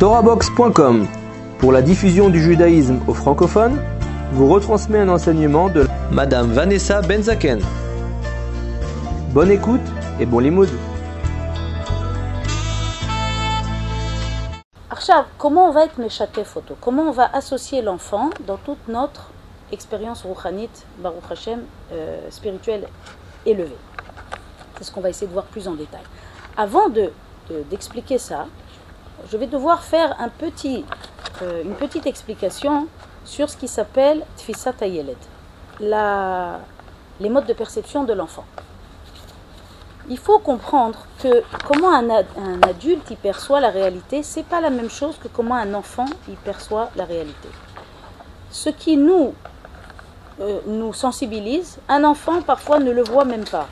TorahBox.com pour la diffusion du judaïsme aux francophones vous retransmet un enseignement de Madame Vanessa Benzaken. Bonne écoute et bon limoud. Arshab, comment on va être méchaté photo? Comment on va associer l'enfant dans toute notre expérience rouchanite, Baruch euh, spirituelle élevée C'est ce qu'on va essayer de voir plus en détail. Avant de, de- d'expliquer ça, je vais devoir faire euh, une petite explication sur ce qui s'appelle Tfisat Hayeled, la- les modes de perception de l'enfant. Il faut comprendre que comment un, ad- un adulte y perçoit la réalité, c'est pas la même chose que comment un enfant y perçoit la réalité. Ce qui nous, euh, sensibilise, un enfant parfois ne le voit même pas.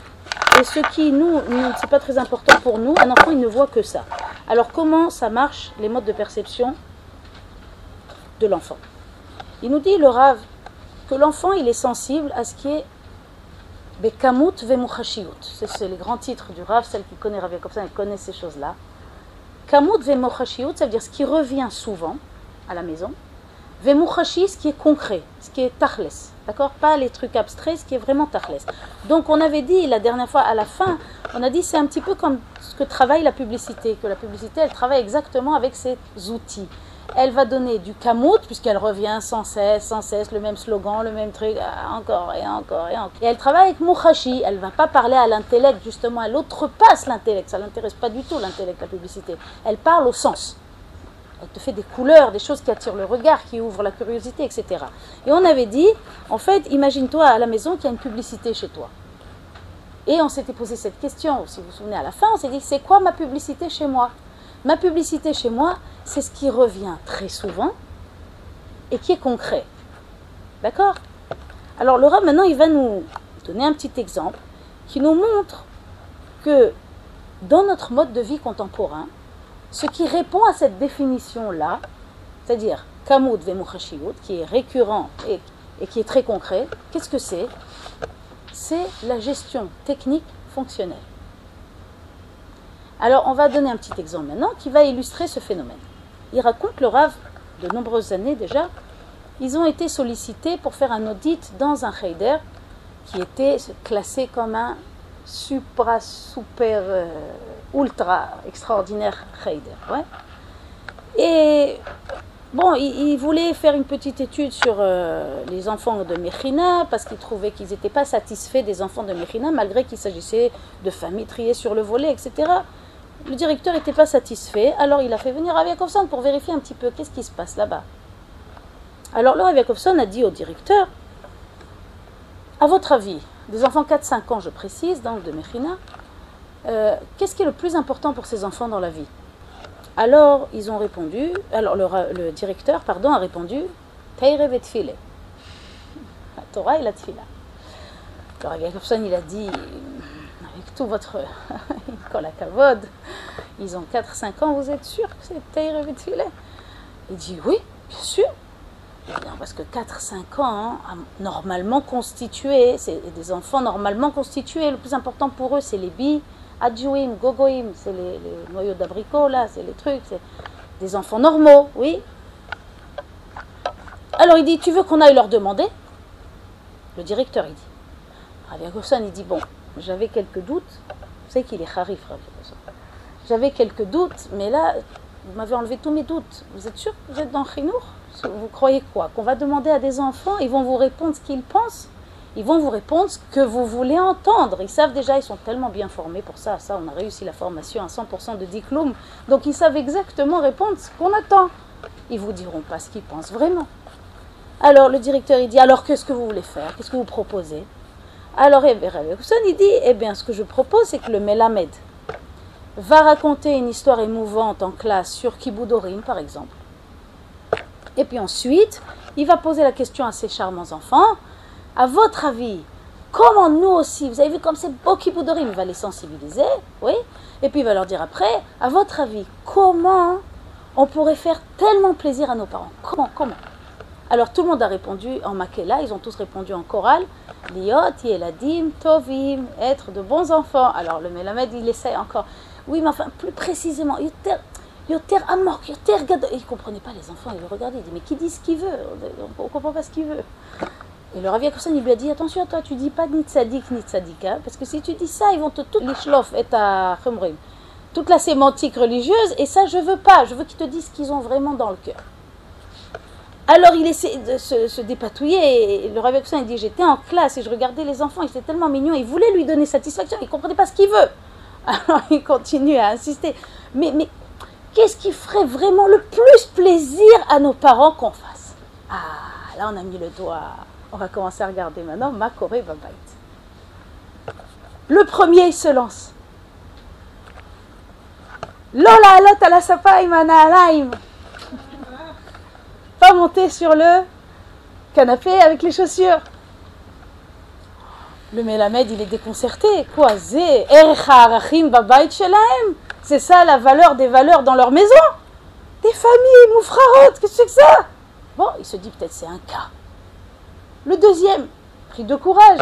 Et ce qui nous, nous- c'est pas très important pour nous, un enfant il ne voit que ça. Alors comment ça marche les modes de perception de l'enfant? Il nous dit le Rav que l'enfant il est sensible à ce qui est Bekamut vemuchashiyut. C'est les grands titres du Rav, celle qui connaît Rav Yaakov, elle connaît ces choses-là. Kamut vemuchashiyut, ça veut dire ce qui revient souvent à la maison. Vemuchashi, ce qui est concret, ce qui est tachles. D'accord? Pas les trucs abstraits, ce qui est vraiment tachles. Donc on avait dit la dernière fois à la fin, on a dit c'est un petit peu comme ce que travaille la publicité, que la publicité elle travaille exactement avec ses outils. Elle va donner du camout, puisqu'elle revient sans cesse, sans cesse, le même slogan, le même truc, ah, encore et encore et encore. Et elle travaille avec Mouchachi, elle va pas parler à l'intellect, justement, elle outrepasse l'intellect, ça l'intéresse pas du tout l'intellect, la publicité. Elle parle au sens. Elle te fait des couleurs, des choses qui attirent le regard, qui ouvrent la curiosité, etc. Et on avait dit, en fait, imagine-toi à la maison qu'il y a une publicité chez toi. Et on s'était posé cette question, si vous vous souvenez, à la fin, on s'est dit, c'est quoi ma publicité chez moi? Ma publicité chez moi, c'est ce qui revient très souvent et qui est concret. D'accord? Alors Rav, maintenant, il va nous donner un petit exemple qui nous montre que dans notre mode de vie contemporain, ce qui répond à cette définition-là, c'est-à-dire Kamut Vemuchashiyut, qui est récurrent et, qui est très concret, qu'est-ce que c'est? C'est la gestion technique fonctionnelle. Alors, on va donner un petit exemple maintenant qui va illustrer ce phénomène. Il raconte le Rav, de nombreuses années déjà, ils ont été sollicités pour faire un audit dans un Heider qui était classé comme un supra, super, euh, ultra extraordinaire Heider. Ouais. Et bon, il voulaient faire une petite étude sur euh, les enfants de Mechina parce qu'ils trouvaient qu'ils n'étaient pas satisfaits des enfants de Mechina malgré qu'il s'agissait de familles triées sur le volet, etc. Le directeur n'était pas satisfait, alors il a fait venir Rav Yakovson pour vérifier un petit peu qu'est-ce qui se passe là-bas. Alors le Rav Yakovson a dit au directeur, à votre avis, des enfants 4-5 ans, je précise, donc de Mechina, euh, qu'est-ce qui est le plus important pour ces enfants dans la vie? Alors ils ont répondu, alors le, directeur, pardon, a répondu, Teire vetfile. La Torah et la tfila. Alors Rav Yakovson, il a dit, avec tout votre kol hakavod, ils ont 4-5 ans, vous êtes sûr que c'est Teire et Il dit oui, bien sûr. Non, parce que 4-5 ans, hein, normalement constitués, c'est des enfants normalement constitués, le plus important pour eux, c'est les billes, adjouim, gogoim, c'est les, noyaux d'abricot, là, c'est les trucs, c'est des enfants normaux, oui. Alors il dit, tu veux qu'on aille leur demander? Le directeur, il dit. Rav Yakovson, il dit, bon, j'avais quelques doutes. Vous savez qu'il est harif, Rav Yakovson. J'avais quelques doutes, mais là, vous m'avez enlevé tous mes doutes. Vous êtes sûr que vous êtes dans Chinour Vous croyez quoi? Qu'on va demander à des enfants, ils vont vous répondre ce qu'ils pensent? Ils vont vous répondre ce que vous voulez entendre. Ils savent déjà, ils sont tellement bien formés pour ça. Ça, on a réussi la formation à 100% de diplôme. Donc, ils savent exactement répondre ce qu'on attend. Ils vous diront pas ce qu'ils pensent vraiment. Alors, le directeur, il dit, alors qu'est-ce que vous voulez faire? Qu'est-ce que vous proposez? Alors, eh Rabbi Yacobson, il dit, eh bien, ce que je propose, c'est que le Melamed va raconter une histoire émouvante en classe sur Kiboudorim, par exemple. Et puis ensuite, il va poser la question à ces charmants enfants, à votre avis, comment nous aussi, vous avez vu comme c'est beau Kiboudorim, il va les sensibiliser, oui, et puis il va leur dire après, à votre avis, comment on pourrait faire tellement plaisir à nos parents? Comment, comment? Alors tout le monde a répondu en Makela, ils ont tous répondu en chorale, Liot, Yeladim, Tovim, être de bons enfants. Alors le Melamed, il essaie encore. Oui, mais enfin, plus précisément, Yoter Amok, Yoter Gado. Et il ne comprenait pas les enfants, il regardait, il dit Mais qui dit ce qu'il veut? On ne comprend pas ce qu'il veut. Et le Rav Yakovson, il lui a dit Attention, toi, tu dis pas ni tzadik ni tzadika, parce que si tu dis ça, ils vont te tout l'ishlof et ta. Toute la sémantique religieuse, et ça, je veux pas. Je veux qu'ils te disent ce qu'ils ont vraiment dans le cœur. Alors il essaie de se, dépatouiller, et le Rav Yakovson, il dit J'étais en classe et je regardais les enfants, ils étaient tellement mignons, ils voulaient lui donner satisfaction, ils comprenaient pas ce qu'il veut. Alors il continue à insister. Mais qu'est-ce qui ferait vraiment le plus plaisir à nos parents qu'on fasse? Ah, là on a mis le doigt on va commencer à regarder maintenant ma Babait. Le premier, il se lance. Lola alot ala. Pas monter sur le canapé avec les chaussures. Le Melamed, il est déconcerté. Quoi C'est ça la valeur des valeurs dans leur maison Des familles, moufrarot, qu'est-ce que c'est que ça? Bon, il se dit peut-être c'est un cas. Le deuxième, pris de courage,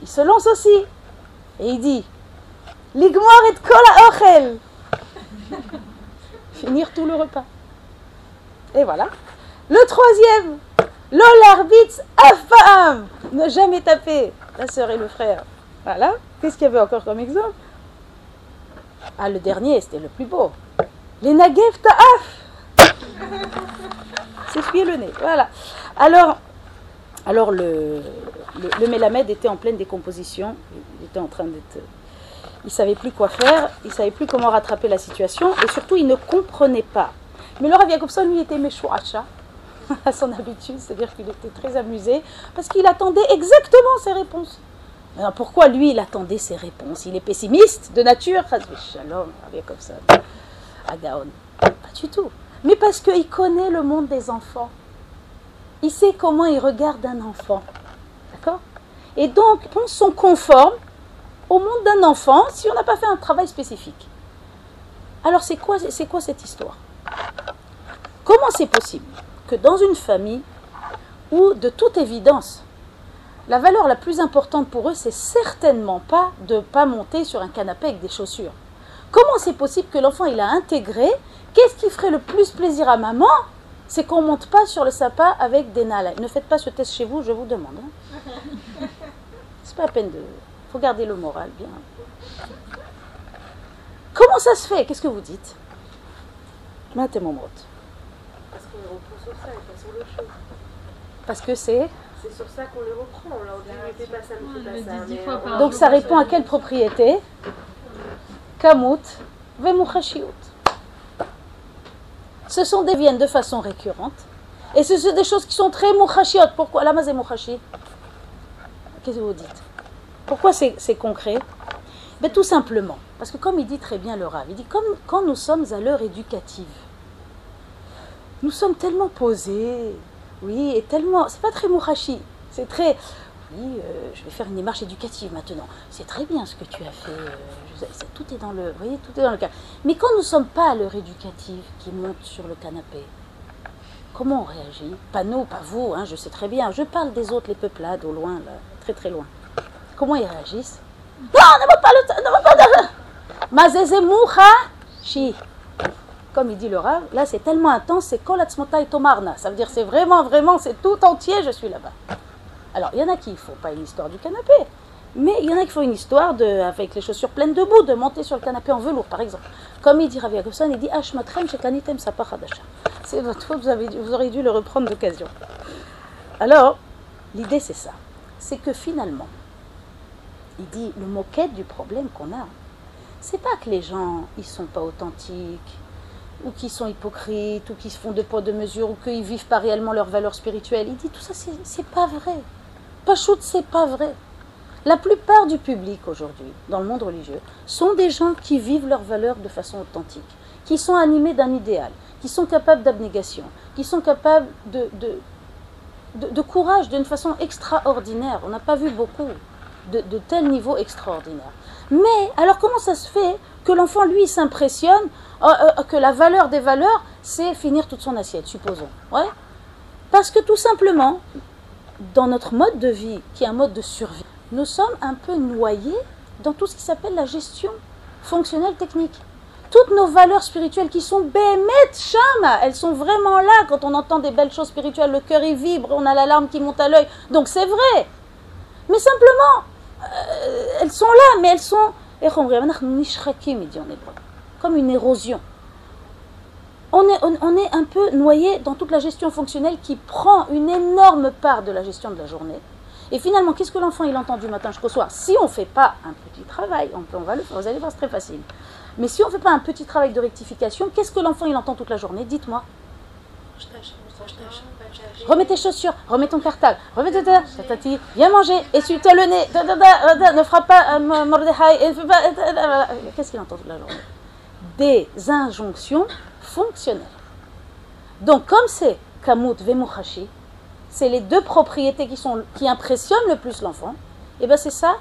il se lance aussi. Et il dit Ligmor et kola ochel Finir tout le repas. Et voilà. Le troisième, l'olarbitz afam Ne jamais taper la sœur et le frère. Voilà. Qu'est-ce qu'il y avait encore comme exemple? Ah, le dernier, c'était le plus beau. Les nagev ta'af C'est le nez. Voilà. Alors, alors le, le, était en pleine décomposition, il était en train d'être... Il savait plus quoi faire, il savait plus comment rattraper la situation, et surtout il ne comprenait pas. Mais le Rav lui, était méchouacha, à son habitude, c'est-à-dire qu'il était très amusé, parce qu'il attendait exactement ses réponses. Alors pourquoi lui, il attendait ses réponses? Il est pessimiste de nature Shalom, Rav Agaon. Pas du tout. Mais parce qu'il connaît le monde des enfants il sait comment il regarde un enfant. D'accord? Et donc, on sont conformes au monde d'un enfant si on n'a pas fait un travail spécifique. Alors, c'est quoi, c'est quoi cette histoire? Comment c'est possible que dans une famille où, de toute évidence, la valeur la plus importante pour eux, c'est certainement pas de ne pas monter sur un canapé avec des chaussures? Comment c'est possible que l'enfant il a intégré Qu'est-ce qui ferait le plus plaisir à maman c'est qu'on ne monte pas sur le sapin avec des nalais. Ne faites pas ce test chez vous, je vous demande. Hein. C'est pas la peine de. Il faut garder le moral bien. Comment ça se fait? Qu'est-ce que vous dites? Parce qu'on les reprend sur ça et pas sur le chose. Parce que c'est? C'est sur ça qu'on les reprend. On leur dit ne fais pas ça, ne fais pas ça. Donc ça répond à quelle propriété? Kamut, vemuchashiut ce sont des viennent de façon récurrente. Et ce sont des choses qui sont très mouchachiotes. Pourquoi? La mazé mouchachi Qu'est-ce que vous dites? Pourquoi c'est concret? Ben, Tout simplement. Parce que comme il dit très bien le Rav, il dit comme quand nous sommes à l'heure éducative, nous sommes tellement posés, oui, et tellement. C'est pas très mouchachi, c'est très oui, euh, je vais faire une démarche éducative maintenant. C'est très bien ce que tu as fait. Euh, tout est dans le, voyez, tout est dans le cas. Mais quand nous ne sommes pas à l'heure éducative qui monte sur le canapé, comment on réagit? Pas nous, pas vous, hein, je sais très bien. Je parle des autres, les peuplades, au loin, là, très très loin. Comment ils réagissent? Non, ne pas le, chi. Comme il dit le Rav, là c'est tellement intense, c'est kolatzmotai tomarna. Ça veut dire c'est vraiment, vraiment, c'est tout entier, je suis là-bas. Alors, il y en a qui ne font pas une histoire du canapé, mais il y en a qui font une histoire avec les chaussures pleines de boue, de monter sur le canapé en velours, par exemple. Comme il dit Ravi Agosson, il dit Ashmatrem shekanitem C'est votre faute, vous, auriez dû le reprendre d'occasion. Alors, l'idée c'est ça. C'est que finalement, il dit le moquette du problème qu'on a, c'est pas que les gens ils sont pas authentiques, ou qu'ils sont hypocrites, ou qu'ils se font de poids de mesure, ou qu'ils vivent pas réellement leur valeur spirituelle. Il dit tout ça, c'est pas vrai. Pachout, c'est pas vrai. La plupart du public aujourd'hui, dans le monde religieux, sont des gens qui vivent leurs valeurs de façon authentique, qui sont animés d'un idéal, qui sont capables d'abnégation, qui sont capables de, courage d'une façon extraordinaire. On n'a pas vu beaucoup de, de tel niveau extraordinaire. Mais alors comment ça se fait que l'enfant, lui, s'impressionne euh, euh, que la valeur des valeurs, c'est finir toute son assiette, supposons. Parce que tout simplement, dans notre mode de vie, qui est un mode de survie, nous sommes un peu noyés dans tout ce qui s'appelle la gestion fonctionnelle technique. toutes nos valeurs spirituelles qui sont bémet chama, elles sont vraiment là quand on entend des belles choses spirituelles, le cœur y vibre, on a la larme qui monte à l'œil. Donc c'est vrai. Mais simplement, euh, elles sont là, mais elles sont comme une érosion. On est, on est un peu noyé dans toute la gestion fonctionnelle qui prend une énorme part de la gestion de la journée. Et finalement, qu'est-ce que l'enfant il entend du matin jusqu'au soir? Si on ne fait pas un petit travail, on, on va le faire, vous allez voir, c'est très facile. Mais si on ne fait pas un petit travail de rectification, qu'est-ce que l'enfant il entend toute la journée? Dites-moi. Remets tes chaussures, remets ton cartable, remets tes tatati, viens manger, essuie-toi le nez, ne frappe pas Mordechai, qu'est-ce qu'il entend toute la journée? Des injonctions fonctionnelles. Donc comme c'est Kamut Vemuchashi, c'est les deux propriétés qui, sont, qui impressionnent le plus l'enfant, et bien c'est ça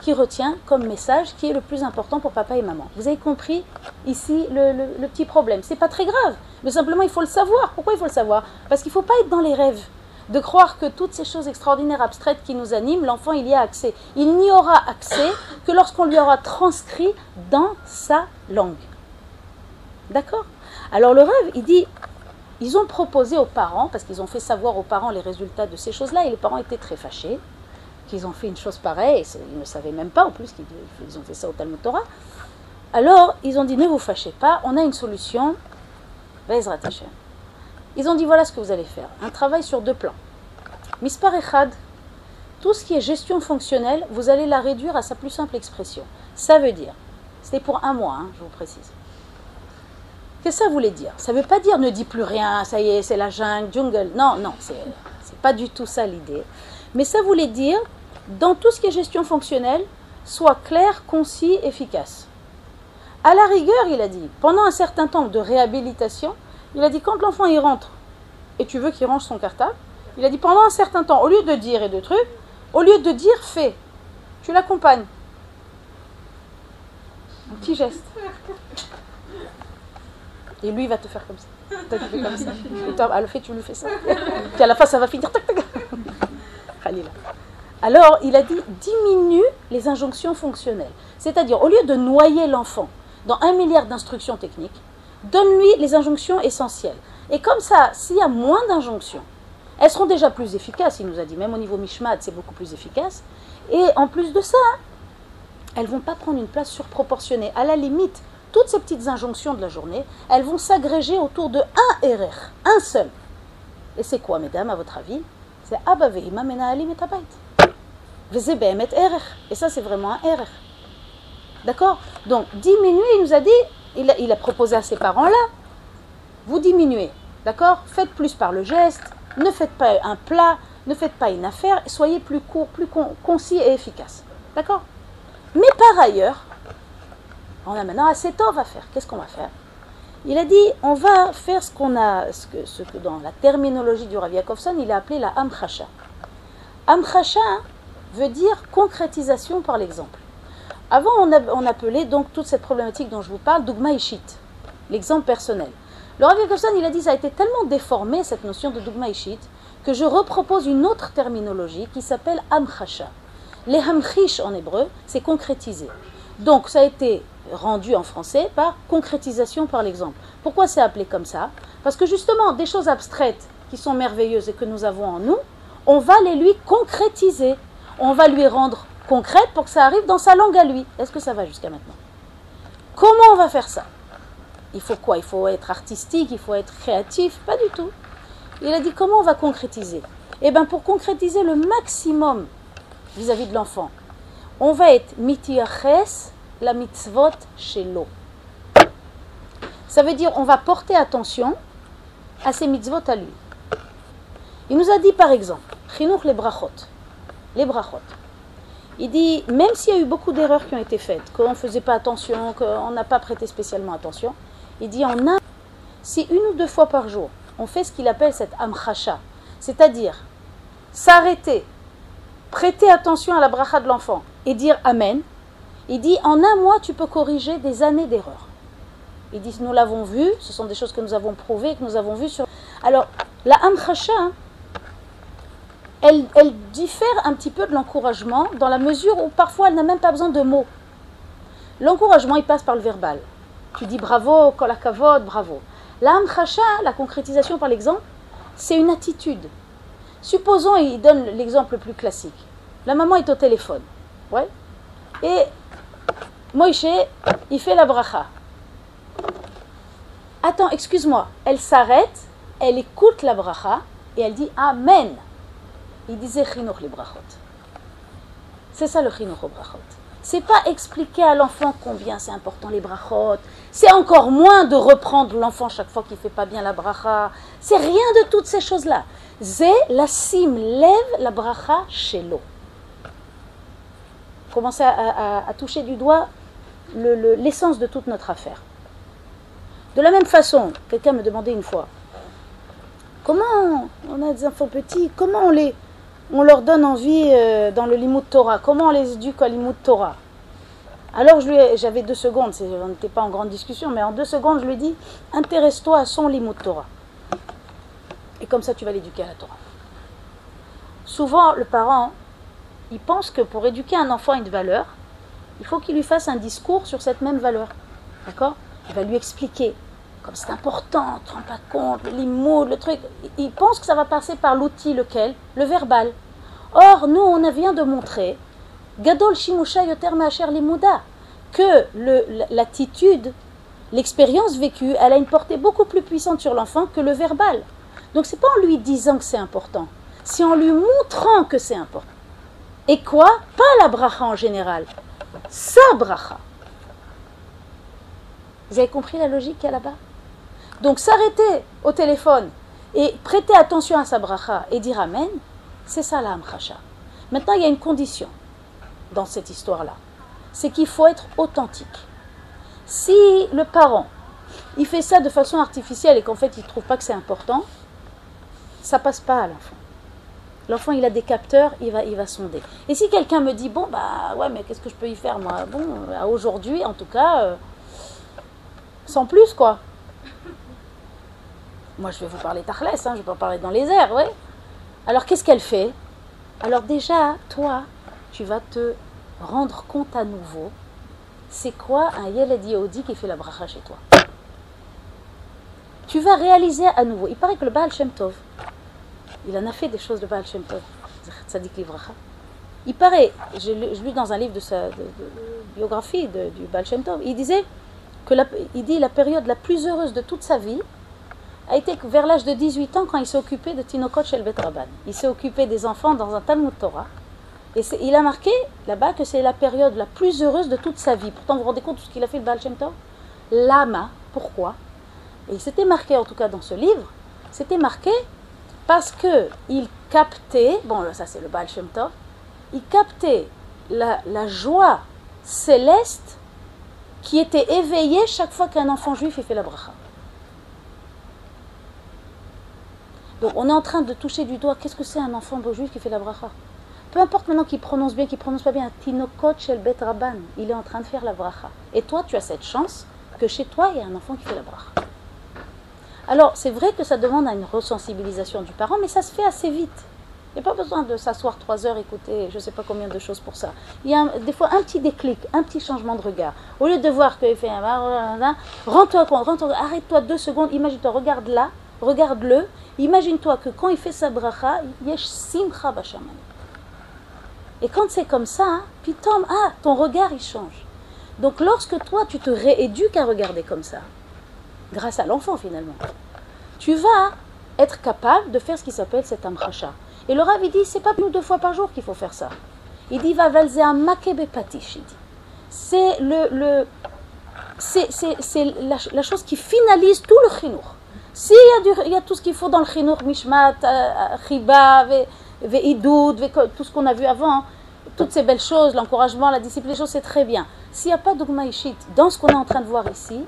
qui retient comme message qui est le plus important pour papa et maman. Vous avez compris ici le, petit problème. C'est pas très grave, mais simplement il faut le savoir. Pourquoi il faut le savoir? Parce qu'il ne faut pas être dans les rêves de croire que toutes ces choses extraordinaires, abstraites qui nous animent, l'enfant il y a accès. Il n'y aura accès que lorsqu'on lui aura transcrit dans sa langue. D'accord? Alors le rêve, il dit, ils ont proposé aux parents, parce qu'ils ont fait savoir aux parents les résultats de ces choses-là, et les parents étaient très fâchés qu'ils ont fait une chose pareille, ils ne savaient même pas en plus qu'ils ont fait ça au Talmud Torah. Alors, ils ont dit ne vous fâchez pas, on a une solution. Ils ont dit voilà ce que vous allez faire. Un travail sur deux plans. Mispar Echad, tout ce qui est gestion fonctionnelle, vous allez la réduire à sa plus simple expression. Ça veut dire, c'était pour un mois, hein, je vous précise. Que ça voulait dire? Ça ne veut pas dire ne dis plus rien, ça y est, c'est la jungle, jungle. Non, non, c'est pas du tout ça l'idée. Mais ça voulait dire, dans tout ce qui est gestion fonctionnelle, soit clair, concis, efficace. À la rigueur, il a dit, pendant un certain temps de réhabilitation, il a dit quand l'enfant y rentre et tu veux qu'il range son cartable, il a dit pendant un certain temps, au lieu de dire et de trucs, au lieu de dire, fais. Tu l'accompagnes. Un petit geste. Et lui, il va te faire comme ça. Toi, tu fais comme ça. Et toi, à le fait, tu lui fais ça. Puis à la fin, ça va finir. Alors, il a dit diminue les injonctions fonctionnelles. C'est-à-dire, au lieu de noyer l'enfant dans un milliard d'instructions techniques, donne-lui les injonctions essentielles. Et comme ça, s'il y a moins d'injonctions, elles seront déjà plus efficaces, il nous a dit, même au niveau Mishmat, c'est beaucoup plus efficace. Et en plus de ça, elles ne vont pas prendre une place surproportionnée. À la limite, toutes ces petites injonctions de la journée, elles vont s'agréger autour de un RR, un seul. Et c'est quoi, mesdames, à votre avis? C'est Abba ve'ima mena'alim et be'emet erech. Et ça, c'est vraiment un erech. D'accord? Donc, diminuer, il nous a dit, il a, il a proposé à ses parents-là, vous diminuez. D'accord? Faites plus par le geste, ne faites pas un plat, ne faites pas une affaire, soyez plus court, plus concis et efficace. D'accord? Mais par ailleurs, on a maintenant assez tôt à faire. Qu'est-ce qu'on va faire? Il a dit on va faire ce qu'on a, ce que, dans la terminologie du Rav Yakovson, il a appelé la amchacha. Amchacha veut dire concrétisation par l'exemple. Avant, on, appelait donc toute cette problématique dont je vous parle dogma ishit, l'exemple personnel. Le Rav il a dit ça a été tellement déformé cette notion de dogma ishit que je repropose une autre terminologie qui s'appelle amchacha. Les hamchish en hébreu, c'est concrétiser. Donc ça a été rendu en français par concrétisation par l'exemple. Pourquoi c'est appelé comme ça? Parce que justement, des choses abstraites qui sont merveilleuses et que nous avons en nous, on va les lui concrétiser. On va lui rendre concrète pour que ça arrive dans sa langue à lui. Est-ce que ça va jusqu'à maintenant? Comment on va faire ça? Il faut quoi? Il faut être artistique, il faut être créatif? Pas du tout. Il a dit comment on va concrétiser? Eh bien pour concrétiser le maximum vis-à-vis de l'enfant, on va être mitiaches la mitzvot chez l'eau. Ça veut dire on va porter attention à ces mitzvot à lui. Il nous a dit par exemple, Chinuch les brachot, les brachot. Il dit, même s'il y a eu beaucoup d'erreurs qui ont été faites, qu'on ne faisait pas attention, qu'on n'a pas prêté spécialement attention, il dit en un, si une ou deux fois par jour, on fait ce qu'il appelle cette amchacha, c'est-à-dire s'arrêter, prêter attention à la bracha de l'enfant et dire Amen, il dit en un mois, tu peux corriger des années d'erreurs. Il dit nous l'avons vu, ce sont des choses que nous avons prouvées, que nous avons vues sur. Alors, la amchacha, elle, elle diffère un petit peu de l'encouragement dans la mesure où parfois elle n'a même pas besoin de mots. L'encouragement, il passe par le verbal. Tu dis bravo, kolakavod, bravo. La la concrétisation par l'exemple, c'est une attitude. Supposons, il donne l'exemple le plus classique. La maman est au téléphone. Ouais. Et Moïse, il fait la bracha. Attends, excuse-moi. Elle s'arrête, elle écoute la bracha et elle dit Amen. Il disait les brachot. C'est ça le chinuch au brachot. C'est pas expliquer à l'enfant combien c'est important les brachot. C'est encore moins de reprendre l'enfant chaque fois qu'il fait pas bien la bracha. C'est rien de toutes ces choses-là. C'est la sim lève la bracha chez l'eau. Commencer à, toucher du doigt l'essence de toute notre affaire. De la même façon, quelqu'un me demandait une fois, comment on a des enfants petits, comment on les, on leur donne envie euh, dans le Limoud Torah? Comment on les éduque à Limoud Torah? Alors j'avais deux secondes, on n'était pas en grande discussion, mais en deux secondes je lui dit intéresse-toi à son Limoud Torah. Et comme ça tu vas l'éduquer à la Torah. Souvent le parent, il pense que pour éduquer un enfant à une valeur, il faut qu'il lui fasse un discours sur cette même valeur. D'accord? Il va lui expliquer comme c'est important, tu te rends pas compte, le limoud, le truc. Il pense que ça va passer par l'outil lequel? Le verbal. Or, nous, on vient de montrer, Gadol Shimusha Yoter Macher Limouda, que l'attitude, l'expérience vécue, elle a une portée beaucoup plus puissante sur l'enfant que le verbal. Donc, c'est pas en lui disant que c'est important, c'est en lui montrant que c'est important. Et quoi? Pas la bracha en général, sa bracha. Vous avez compris la logique qu'il y a là-bas? Donc s'arrêter au téléphone et prêter attention à sa bracha et dire Amen, c'est ça la. Maintenant, il y a une condition dans cette histoire-là. C'est qu'il faut être authentique. Si le parent, il fait ça de façon artificielle et qu'en fait il ne trouve pas que c'est important, ça passe pas à l'enfant. L'enfant, il a des capteurs, il va, il va sonder. Et si quelqu'un me dit, bon, bah ouais, mais qu'est-ce que je peux y faire, moi? Bon, aujourd'hui, en tout cas, euh, sans plus, quoi. Moi, je vais vous parler Tarlès, hein, je vais pas parler dans les airs, oui. Alors, qu'est-ce qu'elle fait? Alors, déjà, toi, tu vas te rendre compte à nouveau, c'est quoi un Yeled Yehudi qui fait la bracha chez toi? Tu vas réaliser à nouveau. Il paraît que le Baal Shem Tov, il en a fait des choses, de Baal Shem Tov, Tzadik Livracha. Il paraît, je lu dans un livre de sa biographie du Baal Shem Tov, il disait que il dit la période la plus heureuse de toute sa vie, a été vers l'âge de 18 ans quand il s'est occupé de Tinokot Shel Betraban. Il s'est occupé des enfants dans un Talmud Torah. Et il a marqué là-bas que c'est la période la plus heureuse de toute sa vie. Pourtant, vous vous rendez compte de ce qu'il a fait le Baal Shem Tov? Lama, pourquoi? Et c'était marqué en tout cas dans ce livre, c'était marqué parce que il captait, bon ça c'est le Baal Shem Tov, il captait la, joie céleste qui était éveillée chaque fois qu'un enfant juif fait la bracha. Donc on est en train de toucher du doigt, qu'est-ce que c'est un enfant juif qui fait la bracha? Peu importe maintenant qu'il prononce bien, qu'il prononce pas bien, Tinokot shel bet rabban, il est en train de faire la bracha. Et toi, tu as cette chance que chez toi, il y a un enfant qui fait la bracha. Alors, c'est vrai que ça demande une resensibilisation du parent, mais ça se fait assez vite. Il n'y a pas besoin de s'asseoir trois heures, écouter je ne sais pas combien de choses pour ça. Il y a des fois un petit déclic, un petit changement de regard. Au lieu de voir qu'il fait un... Rends-toi compte, arrête-toi deux secondes, imagine-toi, regarde là, regarde-le, imagine-toi que quand il fait sa bracha, yesh simcha bashaman. Et quand c'est comme ça, hein, pitom, ah, ton regard il change. Donc lorsque toi tu te rééduques à regarder comme ça, grâce à l'enfant finalement, tu vas être capable de faire ce qui s'appelle cet amchacha. Et le Rav il dit, c'est pas plus deux fois par jour qu'il faut faire ça. Il dit, va valzer un makebe patish, il. C'est le, le c'est, la, la, chose qui finalise tout le chinour. S'il y, a y a tout ce qu'il faut dans le chinour, mishmat, euh, euh, chiba, ve'idoud, tout ce qu'on a vu avant, toutes ces belles choses, l'encouragement, la discipline, les choses, c'est très bien. S'il n'y a pas d'ogma dans ce qu'on est en train de voir ici,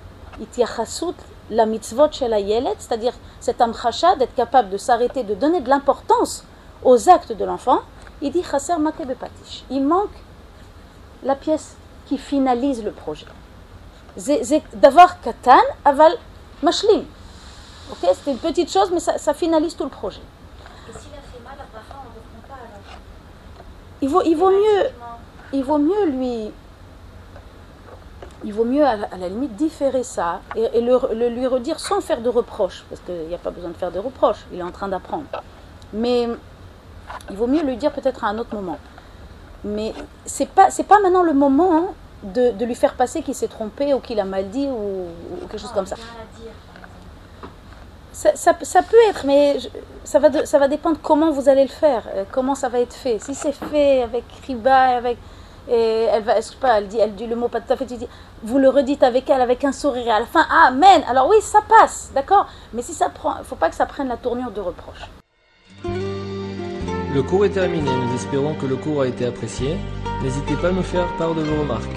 c'est-à-dire cet amchacha, d'être capable de s'arrêter, de donner de l'importance aux actes de l'enfant, il dit chaser patish. Il manque la pièce qui finalise le projet. D'avoir katan, aval mashlim. Ok, c'était une petite chose, mais ça, finalise tout le projet. Et s'il a fait mal, on ne reprend pas alors il vaut, il vaut mieux, il vaut mieux lui. Il vaut mieux à la, limite différer ça et, le, lui redire sans faire de reproches, parce qu'il n'y a pas besoin de faire de reproches, il est en train d'apprendre. Mais il vaut mieux lui dire peut-être à un autre moment. Mais c'est pas c'est pas maintenant le moment de, lui faire passer qu'il s'est trompé ou qu'il a mal dit ou, quelque chose comme ça. Ça, ça, peut être, mais ça, va ça va dépendre comment vous allez le faire, euh, comment ça va être fait. Si c'est fait avec riba, avec et elle va, je sais pas, elle dit, elle dit le mot pas tout à fait, tu dis, vous le redites avec elle avec un sourire et à la fin, amen. Alors oui, ça passe, d'accord, mais si ça prend, faut pas que ça prenne la tournure de reproche. Le cours est terminé, nous espérons que le cours a été apprécié. N'hésitez pas à nous faire part de vos remarques.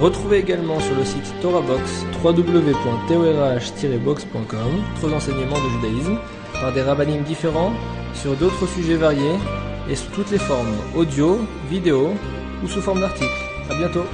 Retrouvez également sur le site TorahBox www.torah-box.com d'autres enseignements de judaïsme par des rabbinim différents sur d'autres sujets variés et sous toutes les formes audio, vidéo ou sous forme d'articles. A bientôt